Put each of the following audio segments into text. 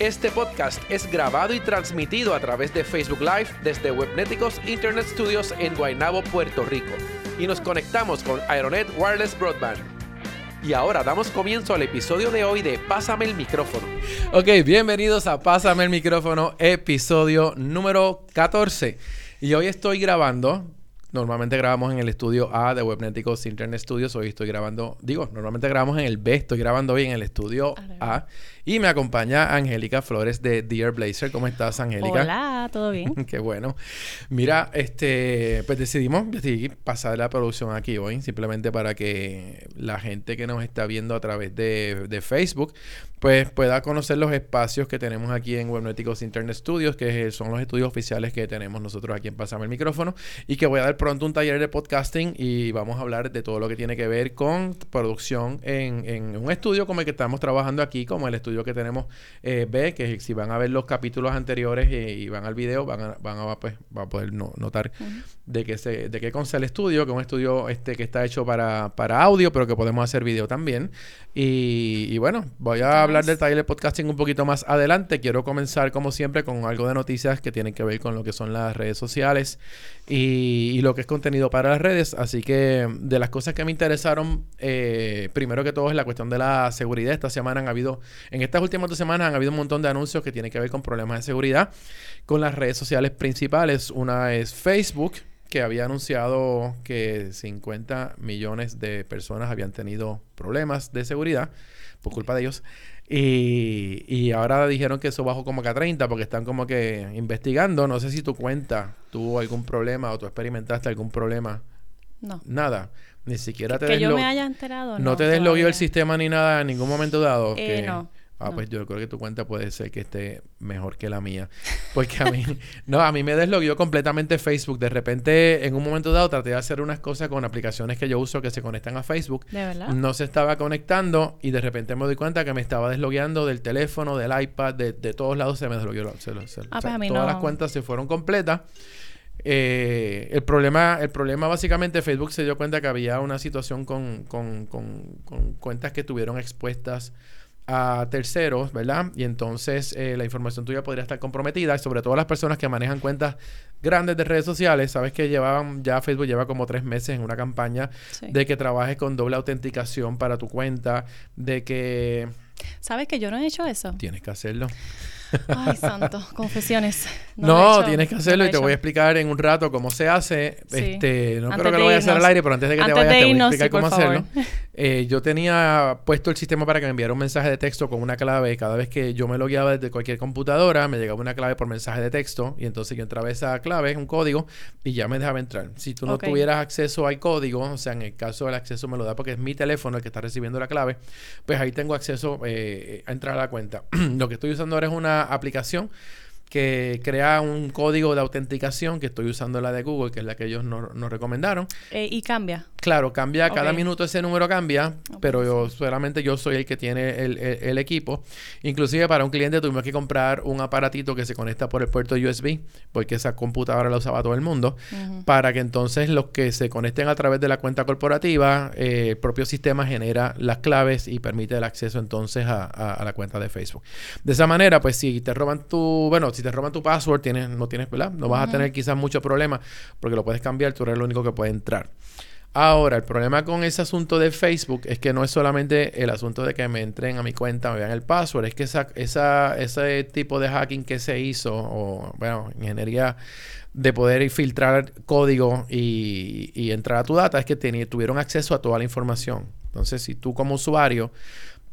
Este podcast es grabado y transmitido a través de Facebook Live desde Webneticos Internet Studios en Guaynabo, Puerto Rico. Y nos conectamos con Aeronet Wireless Broadband. Y ahora damos comienzo al episodio de hoy de Pásame el micrófono. Ok, bienvenidos a Pásame el micrófono, episodio número 14. Y hoy estoy grabando Normalmente grabamos en el estudio A de Webneticos Internet Studios. Hoy estoy grabando, digo, normalmente grabamos en el B, estoy grabando hoy en el estudio A. Y me acompaña Angélica Flores de Dear Blazer. ¿Cómo estás, Angélica? Hola, ¿todo bien? Qué bueno. Mira, este, pues decidimos, pasar la producción aquí hoy, simplemente para que la gente que nos está viendo a través de, de Facebook, pues pueda conocer los espacios que tenemos aquí en Webneticos Internet Studios, que son los estudios oficiales que tenemos nosotros aquí en Pasame el Micrófono, y que voy a dar pronto un taller de podcasting y vamos a hablar de todo lo que tiene que ver con producción en, en un estudio como el que estamos trabajando aquí, como el estudio que tenemos eh, B, que si van a ver los capítulos anteriores y van al video, van a, van a, pues, va a poder notar de que se, de qué consta el estudio, que es un estudio este que está hecho para, para audio, pero que podemos hacer video también. Y, bueno, voy a hablar del taller de podcasting un poquito más adelante. Quiero comenzar, como siempre, con algo de noticias que tienen que ver con lo que son las redes sociales y, lo que es contenido para las redes. Así que de las cosas que me interesaron, eh, primero que todo es la cuestión de la seguridad. Esta semana han habido, en estas últimas dos semanas han habido un montón de anuncios que tienen que ver con problemas de seguridad con las redes sociales principales. Una es Facebook que había anunciado que 50 millones de personas habían tenido problemas de seguridad por culpa de ellos. Y, y, ahora dijeron que eso bajó como que a 30 porque están como que investigando. No sé si tu cuenta tuvo algún problema o tú experimentaste algún problema. No. Nada. Ni siquiera te Que yo me haya enterado. No, no te deslogueó el sistema ni nada en ningún momento dado. Eh, que... no. Ah, pues yo creo que tu cuenta puede ser que esté mejor que la mía. Porque a mí, no, a mí me deslogueó completamente Facebook. De repente, en un momento dado, traté de hacer unas cosas con aplicaciones que yo uso que se conectan a Facebook. ¿De verdad? No se estaba conectando y de repente me doy cuenta que me estaba deslogueando del teléfono, del iPad, de, de todos lados se me deslogueó. Se, ah, pues a mí todas las cuentas se fueron completas. Eh, el problema, el problema básicamente Facebook se dio cuenta que había una situación con, con, con, con cuentas que tuvieron expuestas a terceros, ¿verdad? Y entonces eh, la información tuya podría estar comprometida, y sobre todo las personas que manejan cuentas grandes de redes sociales, sabes que llevaban, ya Facebook lleva como tres meses en una campaña de que trabajes con doble autenticación para tu cuenta, de que... ¿Sabes que yo no he hecho eso? Tienes que hacerlo. Ay, santo, confesiones. No, tienes que hacerlo y te voy a explicar en un rato cómo se hace. Este, no creo que lo vaya a hacer al aire, pero antes de que te vayas te voy a explicar cómo hacerlo. Eh, yo tenía puesto el sistema para que me enviara un mensaje de texto con una clave. Cada vez que yo me logueaba desde cualquier computadora, me llegaba una clave por mensaje de texto y entonces yo entraba esa clave, un código, y ya me dejaba entrar. Si tú no tuvieras acceso al código, o sea, en el caso del acceso me lo da porque es mi teléfono el que está recibiendo la clave, pues ahí tengo acceso eh, a entrar a la cuenta. lo que estoy usando ahora es una aplicación que crea un código de autenticación, que estoy usando la de Google, que es la que ellos nos, recomendaron. Eh, ¿Y cambia? Claro, cambia, cada minuto ese número cambia, pero yo solamente yo soy el que tiene el, equipo. Inclusive para un cliente tuvimos que comprar un aparatito que se conecta por el puerto USB, porque esa computadora la usaba todo el mundo, para que entonces los que se conecten a través de la cuenta corporativa, eh, el propio sistema genera las claves y permite el acceso entonces a, a, la cuenta de Facebook. De esa manera, pues si te roban tu, bueno, si te roban tu password, tienes, no tienes, ¿verdad? No vas a tener quizás mucho problema porque lo puedes cambiar, tú eres el único que puede entrar. Ahora, el problema con ese asunto de Facebook es que no es solamente el asunto de que me entren a mi cuenta, me vean el password, es que esa, esa, ese tipo de hacking que se hizo, o bueno, ingeniería de poder filtrar código y, y entrar a tu data, es que tuvieron acceso a toda la información. Entonces, si tú como usuario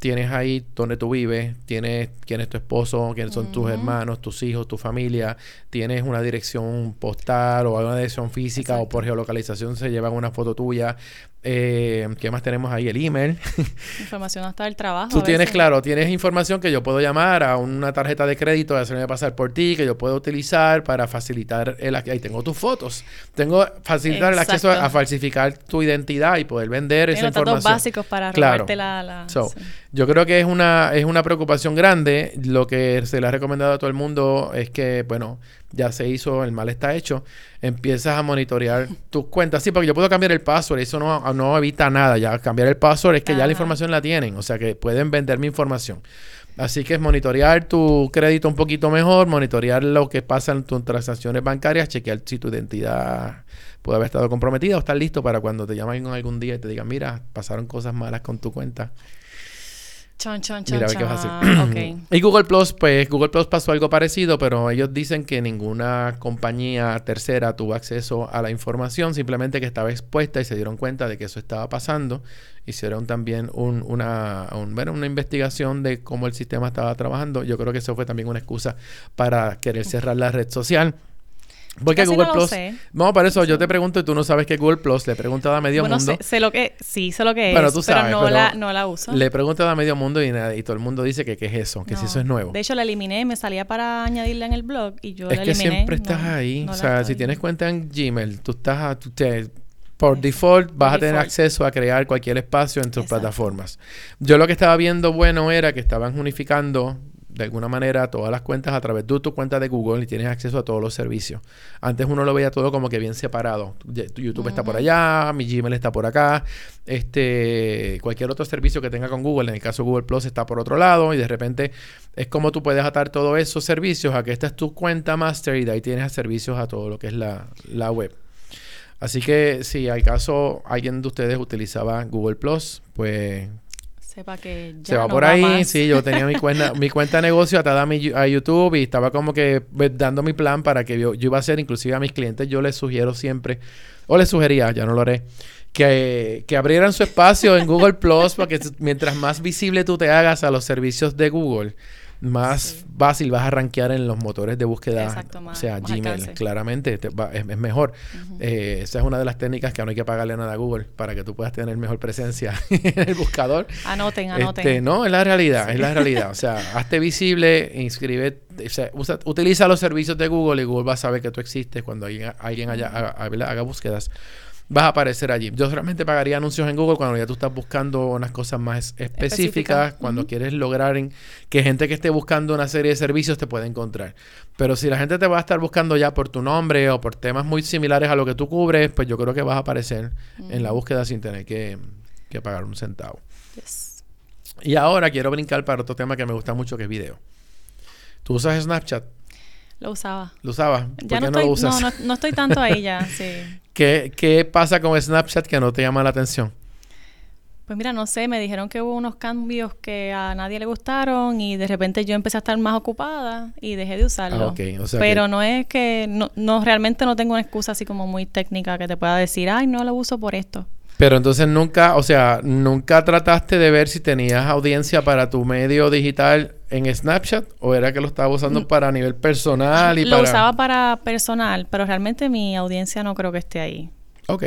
tienes ahí donde tú vives, tienes quién es tu esposo, quiénes son tus hermanos, tus hijos, tu familia, tienes una dirección postal o una dirección física o por geolocalización se llevan una foto tuya, Eh, ¿Qué más tenemos ahí? El email. Información hasta del trabajo. Tú tienes, claro, tienes información que yo puedo llamar a una tarjeta de crédito, hacerme pasar por ti, que yo puedo utilizar para facilitar el ac- Ahí tengo tus fotos. Tengo facilitar el acceso a, falsificar tu identidad y poder vender Tiene esa los datos información. básicos para Claro. la... la- So, sí. Yo creo que es una, es una preocupación grande. Lo que se le ha recomendado a todo el mundo es que, bueno, ya se hizo, el mal está hecho. Empiezas a monitorear tus cuentas. Sí, porque yo puedo cambiar el password. Eso no, no evita nada. Ya cambiar el password es que ya la información la tienen. O sea que pueden vender mi información. Así que es monitorear tu crédito un poquito mejor, monitorear lo que pasa en tus transacciones bancarias, chequear si tu identidad puede haber estado comprometida o estar listo para cuando te llamen algún día y te digan, mira, pasaron cosas malas con tu cuenta. Chon, chon, chon, Mira, qué vas a. Y Google Plus, pues Google Plus pasó algo parecido, pero ellos dicen que ninguna compañía tercera tuvo acceso a la información, simplemente que estaba expuesta y se dieron cuenta de que eso estaba pasando. Hicieron también un- una, un- bueno, una investigación de cómo el sistema estaba trabajando. Yo creo que eso fue también una excusa para querer cerrar la red social. Porque Google no Plus. sé. No, para eso yo te pregunto y tú no sabes qué es Google Plus. Le he preguntado a medio bueno, mundo. sé, sé lo que... Sí, sé lo que Bueno, es, tú sabes, pero, no, pero la, no la uso. Le he preguntado a medio mundo y, nada, y todo el mundo dice que qué es eso, que si eso es nuevo. De hecho, la eliminé, me salía para añadirla en el blog y yo Es la que eliminé. siempre estás ahí. o sea, si tienes cuenta en Gmail, tú estás a- tú te- por default vas a tener default. acceso a crear cualquier espacio en tus Exacto. plataformas. Yo lo que estaba viendo bueno era que estaban unificando de alguna manera todas las cuentas a través de tu cuenta de Google y tienes acceso a todos los servicios. Antes uno lo veía todo como que bien separado. YouTube está por allá, mi Gmail está por acá, este cualquier otro servicio que tenga con Google, en el caso Google Plus está por otro lado y de repente es como tú puedes atar todos esos servicios a que esta es tu cuenta master y de ahí tienes servicios a todo lo que es la, la web. Así que si al caso alguien de ustedes utilizaba Google Plus, pues Sepa que ya se va no por va ahí. más. Sí, yo tenía mi cuenta, mi cuenta de negocio atada a, mi, a YouTube y estaba como que dando mi plan para que yo, yo iba a hacer, inclusive a mis clientes, yo les sugiero siempre, o les sugería, ya no lo haré, que, que abrieran su espacio en Google Plus, porque s- mientras más visible tú te hagas a los servicios de Google, más Sí. fácil vas a rankear en los motores de búsqueda. Exacto, o sea, más Gmail, alcance. claramente te va- es, es mejor. Eh, esa es una de las técnicas que no hay que pagarle nada a Google para que tú puedas tener mejor presencia en el buscador. Anoten, anoten. Este, no, es la realidad, es la realidad. O sea, hazte visible, inscribe, o sea, usa- utiliza los servicios de Google y Google va a saber que tú existes cuando alguien, alguien haya- haga búsquedas. Vas a aparecer allí. Yo solamente pagaría anuncios en Google cuando ya tú estás buscando unas cosas más específicas, cuando quieres lograr en- que gente que esté buscando una serie de servicios te pueda encontrar. Pero si la gente te va a estar buscando ya por tu nombre o por temas muy similares a lo que tú cubres, pues yo creo que vas a aparecer en la búsqueda sin tener que, que pagar un centavo. Yes. Y ahora quiero brincar para otro tema que me gusta mucho, que es video. ¿Tú usas Snapchat? Lo usaba. ¿Lo usabas? ¿Por Ya qué no, no, estoy, lo usas? no, no, no estoy tanto ahí ya, sí. ¿Qué, ¿Qué pasa con Snapchat que no te llama la atención? Pues mira, no sé, me dijeron que hubo unos cambios que a nadie le gustaron y de repente yo empecé a estar más ocupada y dejé de usarlo. Ah, ok, o sea Pero que- no es que, no, no, realmente no tengo una excusa así como muy técnica que te pueda decir, ay, no lo uso por esto. Pero entonces nunca, o sea, nunca trataste de ver si tenías audiencia para tu medio digital en Snapchat o era que lo estabas usando para nivel personal y. Lo para... usaba para personal, pero realmente mi audiencia no creo que esté ahí. Ok.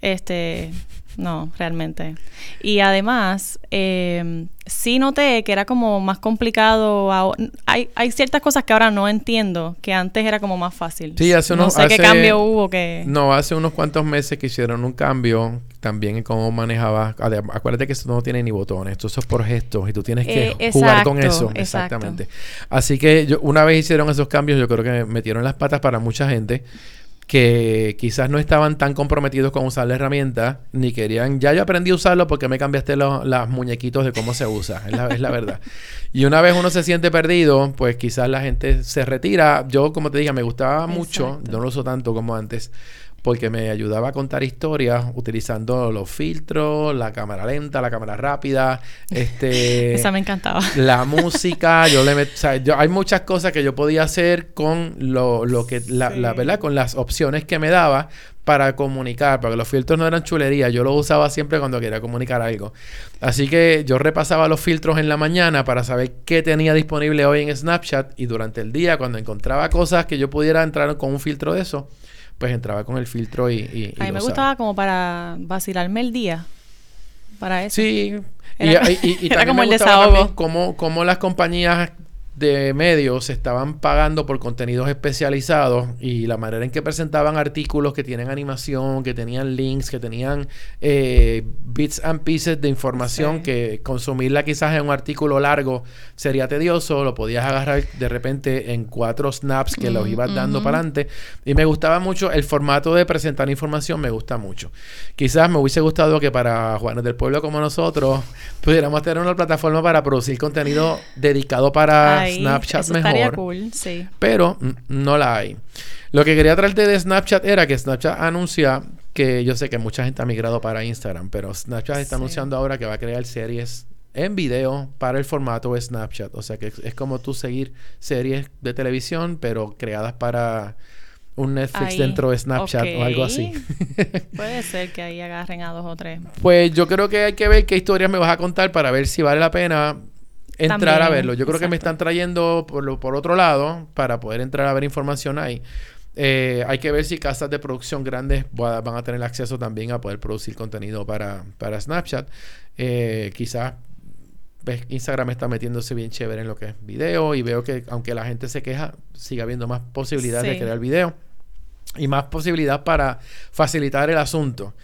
Este, no, realmente. Y además, eh, sí noté que era como más complicado. Hay, hay ciertas cosas que ahora no entiendo, que antes era como más fácil. Sí, hace No unos- sé qué hace- cambio hubo que... No, hace unos cuantos meses que hicieron un cambio también en cómo manejabas. Acuérdate que esto no tiene ni botones, esto es por gestos y tú tienes que Eh, jugar con eso. exacto. Exactamente. Así que yo, una vez hicieron esos cambios, yo creo que metieron las patas para mucha gente que quizás no estaban tan comprometidos con usar la herramienta, ni querían, ya yo aprendí a usarlo porque me cambiaste los las muñequitos de cómo se usa, es la, es la verdad. Y una vez uno se siente perdido, pues quizás la gente se retira. Yo, como te dije, me gustaba mucho, Exacto. no lo uso tanto como antes, porque me ayudaba a contar historias utilizando los filtros, la cámara lenta, la cámara rápida, este Esa me encantaba. la música, yo le met- o sea, yo- hay muchas cosas que yo podía hacer con lo, lo que la, Sí. la- verdad con las opciones que me daba para comunicar, porque los filtros no eran chulería, yo los usaba siempre cuando quería comunicar algo. Así que yo repasaba los filtros en la mañana para saber qué tenía disponible hoy en Snapchat y durante el día cuando encontraba cosas que yo pudiera entrar con un filtro de eso, pues entraba con el filtro y... y, a mí me gustaba como para vacilarme el día. Para eso. Sí. Era, y, y, y era también como me el desahogo. cómo, cómo las compañías de medios estaban pagando por contenidos especializados y la manera en que presentaban artículos que tienen animación, que tenían links, que tenían eh, bits and pieces de información Sí. que consumirla quizás en un artículo largo sería tedioso, lo podías agarrar de repente en cuatro snaps que los Mm, ibas dando para adelante y me gustaba mucho el formato de presentar información, me gusta mucho. Quizás me hubiese gustado que para Juanes del Pueblo como nosotros pudiéramos tener una plataforma para producir contenido dedicado para Ahí, Snapchat eso mejor. cool, sí. Pero no la hay. Lo que quería traerte de Snapchat era que Snapchat anuncia que yo sé que mucha gente ha migrado para Instagram, pero Snapchat está Sí. anunciando ahora que va a crear series en video para el formato de Snapchat. O sea que es, es como tú seguir series de televisión, pero creadas para un Netflix Ahí. dentro de Snapchat o algo así. Puede ser que ahí agarren a dos o tres. Pues yo creo que hay que ver qué historias me vas a contar para ver si vale la pena entrar a verlo. Yo creo que me están trayendo por, lo, por otro lado para poder entrar a ver información ahí. Eh, hay que ver si casas de producción grandes va- van a tener acceso también a poder producir contenido para, para Snapchat. Eh, quizás ves, Instagram está metiéndose bien chévere en lo que es video y veo que aunque la gente se queja, sigue habiendo más posibilidades de crear video y más posibilidad para facilitar el asunto.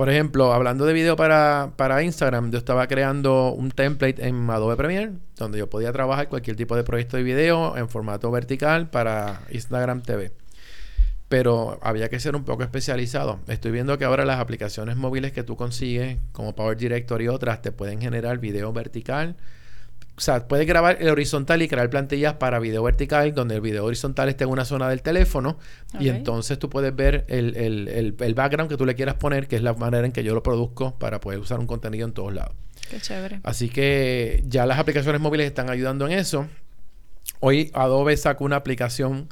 Por ejemplo, hablando de video para, para Instagram, yo estaba creando un template en Adobe Premiere donde yo podía trabajar cualquier tipo de proyecto de video en formato vertical para Instagram TV. Pero había que ser un poco especializado. Estoy viendo que ahora las aplicaciones móviles que tú consigues, como Power Director y otras, te pueden generar video vertical. O sea, puedes grabar el horizontal y crear plantillas para video vertical, donde el video horizontal esté en una zona del teléfono. Y entonces tú puedes ver el, el- el- el background que tú le quieras poner, que es la manera en que yo lo produzco para poder usar un contenido en todos lados. Qué chévere. Así que ya las aplicaciones móviles están ayudando en eso. Hoy Adobe sacó una aplicación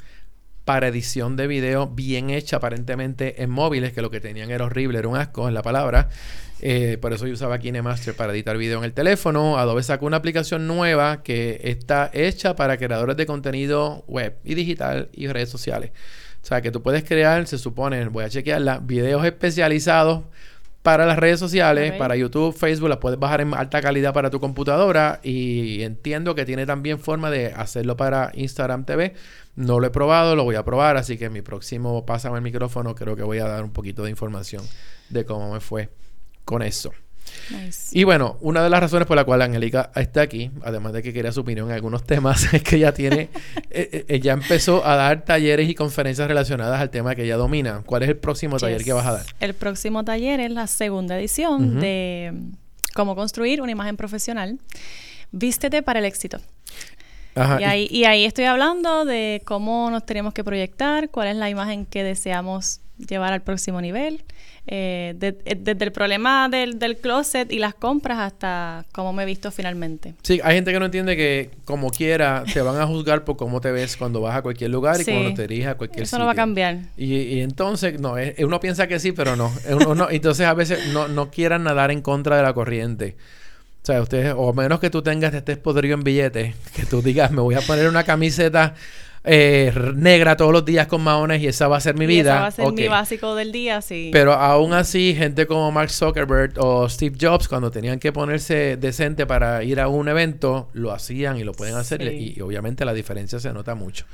para edición de video bien hecha aparentemente en móviles, que lo que tenían era horrible, era un asco en la palabra. Eh, por eso yo usaba KineMaster para editar video en el teléfono. Adobe sacó una aplicación nueva que está hecha para creadores de contenido web y digital y redes sociales. O sea, que tú puedes crear, se supone, voy a chequearla, videos especializados para las redes sociales, para YouTube, Facebook, las puedes bajar en alta calidad para tu computadora y entiendo que tiene también forma de hacerlo para Instagram TV. No lo he probado, lo voy a probar, así que en mi próximo Pásame el micrófono creo que voy a dar un poquito de información de cómo me fue con eso. Nice. Y bueno, una de las razones por la cual Angélica está aquí, además de que quería su opinión en algunos temas, es que ella tiene, eh, eh, ella empezó a dar talleres y conferencias relacionadas al tema que ella domina. ¿Cuál es el próximo taller que vas a dar? El próximo taller es la segunda edición de cómo construir una imagen profesional. Vístete para el éxito. Ajá, Y ahí, y ahí estoy hablando de cómo nos tenemos que proyectar, cuál es la imagen que deseamos llevar al próximo nivel, eh, de- eh, desde el problema del, del closet y las compras hasta cómo me he visto finalmente. Sí, hay gente que no entiende que como quiera te van a juzgar por cómo te ves cuando vas a cualquier lugar y cuando te diriges a cualquier Eso no va a cambiar. Y, y entonces, no, es- uno piensa que sí, pero no. Uno no- entonces a veces no, no quieran nadar en contra de la corriente. O sea, ustedes, o menos que tú tengas, te estés podrido en billetes, que tú digas, me voy a poner una camiseta eh, negra todos los días con maones y esa va a ser mi Y vida. ese va a ser mi básico del día, sí. Pero aún así, gente como Mark Zuckerberg o Steve Jobs, cuando tenían que ponerse decente para ir a un evento, lo hacían y lo pueden hacer. Sí. Y, y obviamente la diferencia se nota mucho.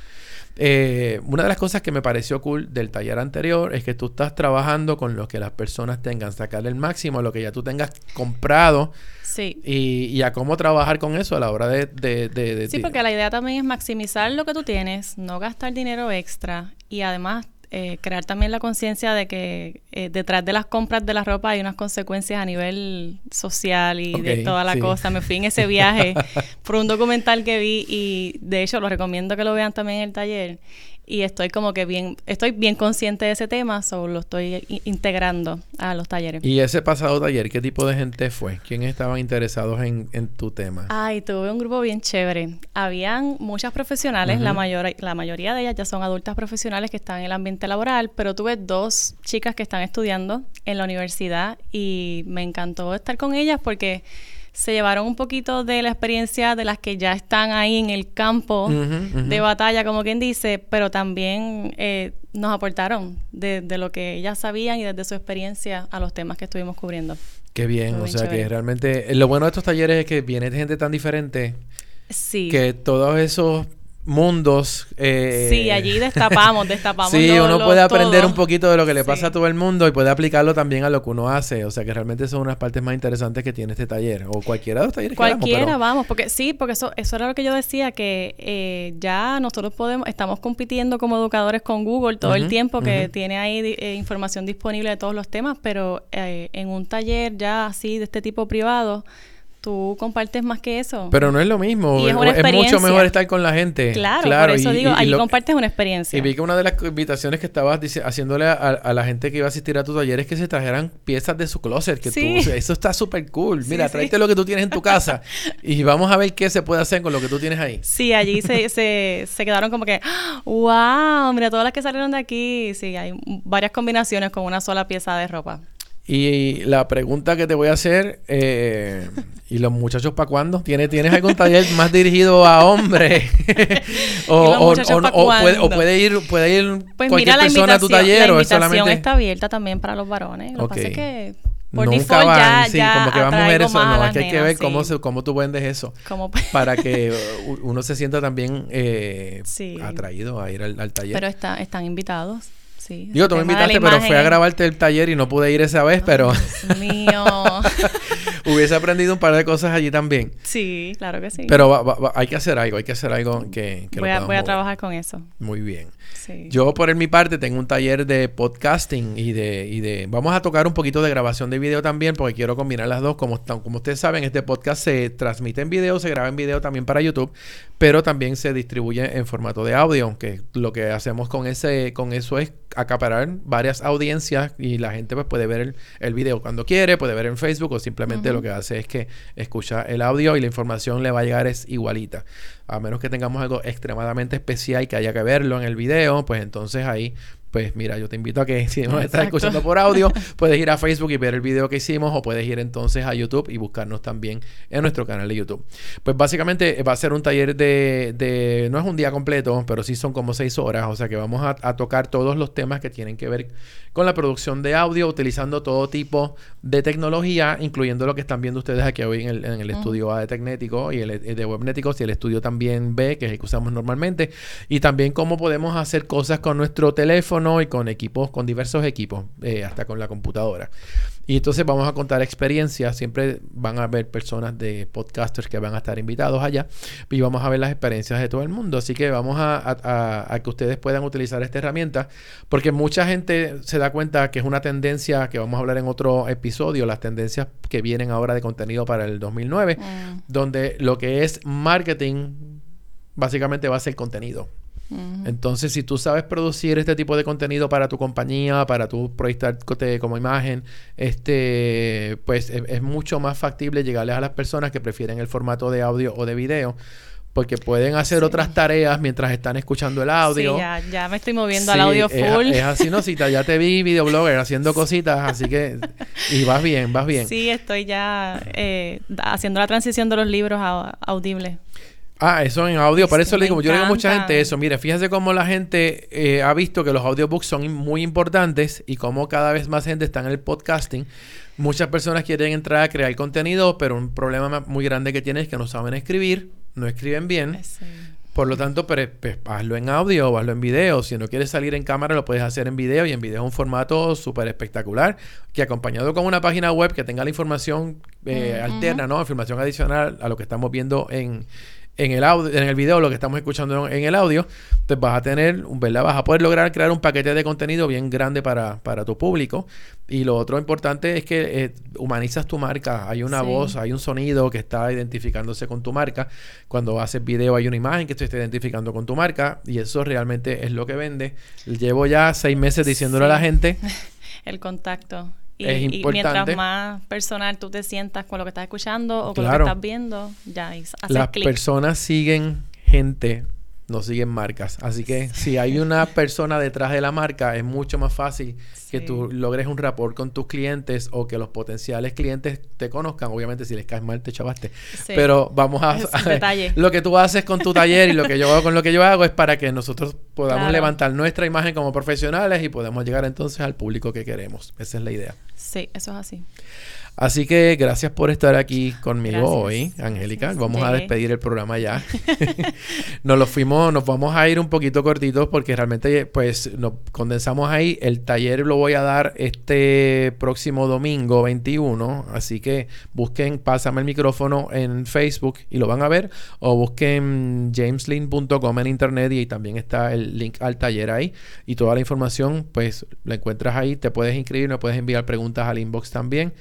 Eh, una de las cosas que me pareció cool del taller anterior es que tú estás trabajando con lo que las personas tengan, sacarle el máximo a lo que ya tú tengas comprado sí. y, y a cómo trabajar con eso a la hora de... de, de- de- Sí, porque la idea también es maximizar lo que tú tienes, no gastar dinero extra y además eh, crear también la conciencia de que eh, detrás de las compras de la ropa hay unas consecuencias a nivel social y de toda la sí. cosa. Me fui en ese viaje por un documental que vi y de hecho lo recomiendo que lo vean también en el taller. Y estoy como que bien, estoy bien consciente de ese tema, solo lo estoy integrando a los talleres. Y ese pasado taller, ¿qué tipo de gente fue? ¿Quién estaban interesados en, en tu tema? Ay, tuve un grupo bien chévere. Habían muchas profesionales, la, mayor, la mayoría de ellas ya son adultas profesionales que están en el ambiente laboral, pero tuve dos chicas que están estudiando en la universidad y me encantó estar con ellas porque se llevaron un poquito de la experiencia de las que ya están ahí en el campo de batalla, como quien dice, pero también eh, nos aportaron de, de lo que ellas sabían y desde su experiencia a los temas que estuvimos cubriendo. Qué bien, Muy o sea que realmente eh, lo bueno de estos talleres es que viene gente tan diferente Sí. que todos esos mundos eh, sí, allí destapamos, destapamos. Sí, lo- uno lo- puede aprender todo. un poquito de lo que le pasa Sí. a todo el mundo y puede aplicarlo también a lo que uno hace. O sea que realmente son unas partes más interesantes que tiene este taller. O cualquiera de los talleres que Cualquiera, pero- vamos, porque sí, porque eso, eso era lo que yo decía, que eh, ya nosotros podemos, estamos compitiendo como educadores con Google todo el tiempo, que tiene ahí eh, información disponible de todos los temas, pero eh, en un taller ya así de este tipo privado, tú compartes más que eso. Pero no es lo mismo. Y es mucho mejor estar con la gente. claro, por eso y- digo, y- allí lo- compartes una experiencia. Y vi que una de las invitaciones que estabas dice- haciéndole a, a la gente que iba a asistir a tu taller es que se trajeran piezas de su closet. Que Sí. tú, eso está súper cool. Mira, sí. tráete lo que tú tienes en tu casa y vamos a ver qué se puede hacer con lo que tú tienes ahí. Sí, allí se, se, se quedaron como que, wow, mira todas las que salieron de aquí. Sí, hay varias combinaciones con una sola pieza de ropa. Y la pregunta que te voy a hacer, eh, ¿y los muchachos para cuándo? ¿Tienes, ¿Tienes algún taller más dirigido a hombres? o, ¿Y los o- o- o puede, o ir, puede ir Pues cualquier mira, persona a tu invitación, taller la o es invitación solamente... está abierta también para los varones. Lo que pasa es que por Nunca default van, ya, sí, ya como que van mujeres, a no, es que hay que ver cómo, se- cómo tú vendes eso. Para que uno se sienta también eh, Sí. atraído a ir al, al taller. Pero está, están invitados. Sí. Digo, tú me invitaste, pero fui a grabarte el taller y no pude ir esa vez, pero Dios mío. hubiese aprendido un par de cosas allí también. sí, claro que sí. Pero va- va- va- hay que hacer algo, hay que hacer algo que, que lo voy, a, voy trabajar con eso. Muy bien. Sí. Yo por mi parte tengo un taller de podcasting y de, y de... Vamos a tocar un poquito de grabación de video también porque quiero combinar las dos. Como, como ustedes saben, este podcast se transmite en video, se graba en video también para YouTube, pero también se distribuye en formato de audio, que lo que hacemos con, ese, con eso es acaparar varias audiencias y la gente pues puede ver el, el video cuando quiere, puede ver en Facebook o simplemente lo que hace es que escucha el audio y la información le va a llegar es igualita. A menos que tengamos algo extremadamente especial que haya que verlo en el video, pues entonces ahí, pues mira, yo te invito a que si nos estás escuchando por audio, puedes ir a Facebook y ver el video que hicimos o puedes ir entonces a YouTube y buscarnos también en nuestro canal de YouTube. Pues básicamente eh, va a ser un taller de, de- no es un día completo, pero sí son como seis horas, o sea que vamos a, a tocar todos los temas que tienen que ver con la producción de audio, utilizando todo tipo de tecnología, incluyendo lo que están viendo ustedes aquí hoy en el, en el Ujú. estudio A de Tecnético y el, el de Webnéticos y el estudio también B, que es el que usamos normalmente, y también cómo podemos hacer cosas con nuestro teléfono y con equipos, con diversos equipos, eh, hasta con la computadora. Y entonces vamos a contar experiencias. Siempre van a haber personas de podcasters que van a estar invitados allá. Y vamos a ver las experiencias de todo el mundo. Así que vamos a, a- a- a que ustedes puedan utilizar esta herramienta. Porque mucha gente se da cuenta que es una tendencia que vamos a hablar en otro episodio. Las tendencias que vienen ahora de contenido para el 2009. Mm, Donde lo que es marketing básicamente va a ser contenido. Entonces, si tú sabes producir este tipo de contenido para tu compañía, para tu proyectarte como imagen, este, pues es, es mucho más factible llegarles a las personas que prefieren el formato de audio o de video, porque pueden hacer Sí. otras tareas mientras están escuchando el audio. Sí, ya, ya me estoy moviendo Sí, al audio es- full. Es, así, ¿no? Cita, ya te vi videoblogger haciendo cositas, así que... Y vas bien, vas bien. Sí, estoy ya eh, haciendo la transición de los libros a audibles. Ah, eso en audio. Por Sí, eso le digo, yo le digo a mucha gente eso. Mire, fíjese cómo la gente eh, ha visto que los audiobooks son muy importantes y cómo cada vez más gente está en el podcasting. Muchas personas quieren entrar a crear contenido, pero un problema ma- muy grande que tienen es que no saben escribir, no escriben bien. Sí. Por lo tanto, pero, pues, hazlo en audio o hazlo en video. Si no quieres salir en cámara, lo puedes hacer en video. Y en video es un formato súper espectacular. Que acompañado con una página web que tenga la información eh, alterna, ¿no? Información adicional a lo que estamos viendo en, en el audio, en el video, lo que estamos escuchando en el audio, pues vas a tener, ¿verdad? Vas a poder lograr crear un paquete de contenido bien grande para, para tu público. Y lo otro importante es que eh, humanizas tu marca. Hay una Sí. voz, hay un sonido que está identificándose con tu marca. Cuando haces video hay una imagen que te está identificando con tu marca. Y eso realmente es lo que vende. Llevo ya seis meses diciéndole a la Sí. gente. El contacto. Y, Es y importante. mientras más personal tú te sientas con lo que estás escuchando o con lo Claro. que estás viendo, ya y haces Las clic. personas siguen gente no siguen marcas. Así que si hay una persona detrás de la marca, es mucho más fácil que tú logres un rapport con tus clientes o que los potenciales clientes te conozcan. Obviamente, si les caes mal, te chavaste. Sí. Pero vamos a... Detalle. Lo que tú haces con tu taller y lo que yo hago con lo que yo hago es para que nosotros podamos Claro. levantar nuestra imagen como profesionales y podemos llegar entonces al público que queremos. Esa es la idea. Sí, eso es así. Así que gracias por estar aquí conmigo Gracias. hoy, Angélica. Vamos a despedir el programa ya. nos lo fuimos, nos vamos a ir un poquito cortitos porque realmente pues nos condensamos ahí. El taller lo voy a dar este próximo domingo 21, así que busquen Pásame el micrófono en Facebook y lo van a ver o busquen jameslin.com en internet y también está el link al taller ahí y toda la información pues la encuentras ahí, te puedes inscribir, me puedes enviar preguntas al inbox también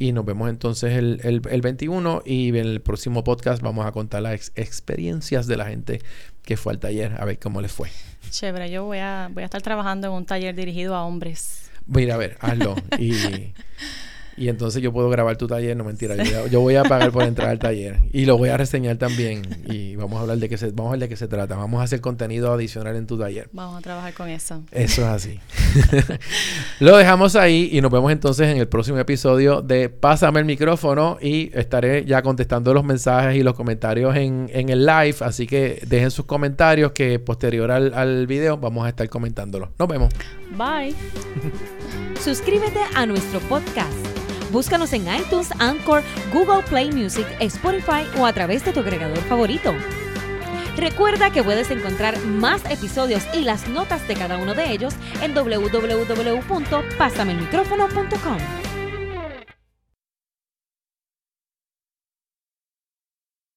y nos vemos entonces el, el, el 21 y en el próximo podcast vamos a contar las ex- experiencias de la gente que fue al taller, a ver cómo les fue. Chévere, yo voy a, voy a estar trabajando en un taller dirigido a hombres. Mira, a ver, hazlo. Y, y entonces yo puedo grabar tu taller, no mentira. Yo, voy a- yo voy a pagar por entrar al taller. Y lo voy a reseñar también. Y vamos a hablar de qué se, vamos a ver de qué se trata. Vamos a hacer contenido adicional en tu taller. Vamos a trabajar con eso. Eso es así. Lo dejamos ahí y nos vemos entonces en el próximo episodio de Pásame el micrófono y estaré ya contestando los mensajes y los comentarios en, en el live. Así que dejen sus comentarios que posterior al, al video vamos a estar comentándolos. Nos vemos. Bye. Suscríbete a nuestro podcast. Búscanos en iTunes, Anchor, Google Play Music, Spotify o a través de tu agregador favorito. Recuerda que puedes encontrar más episodios y las notas de cada uno de ellos en www.pasamelmicrófono.com.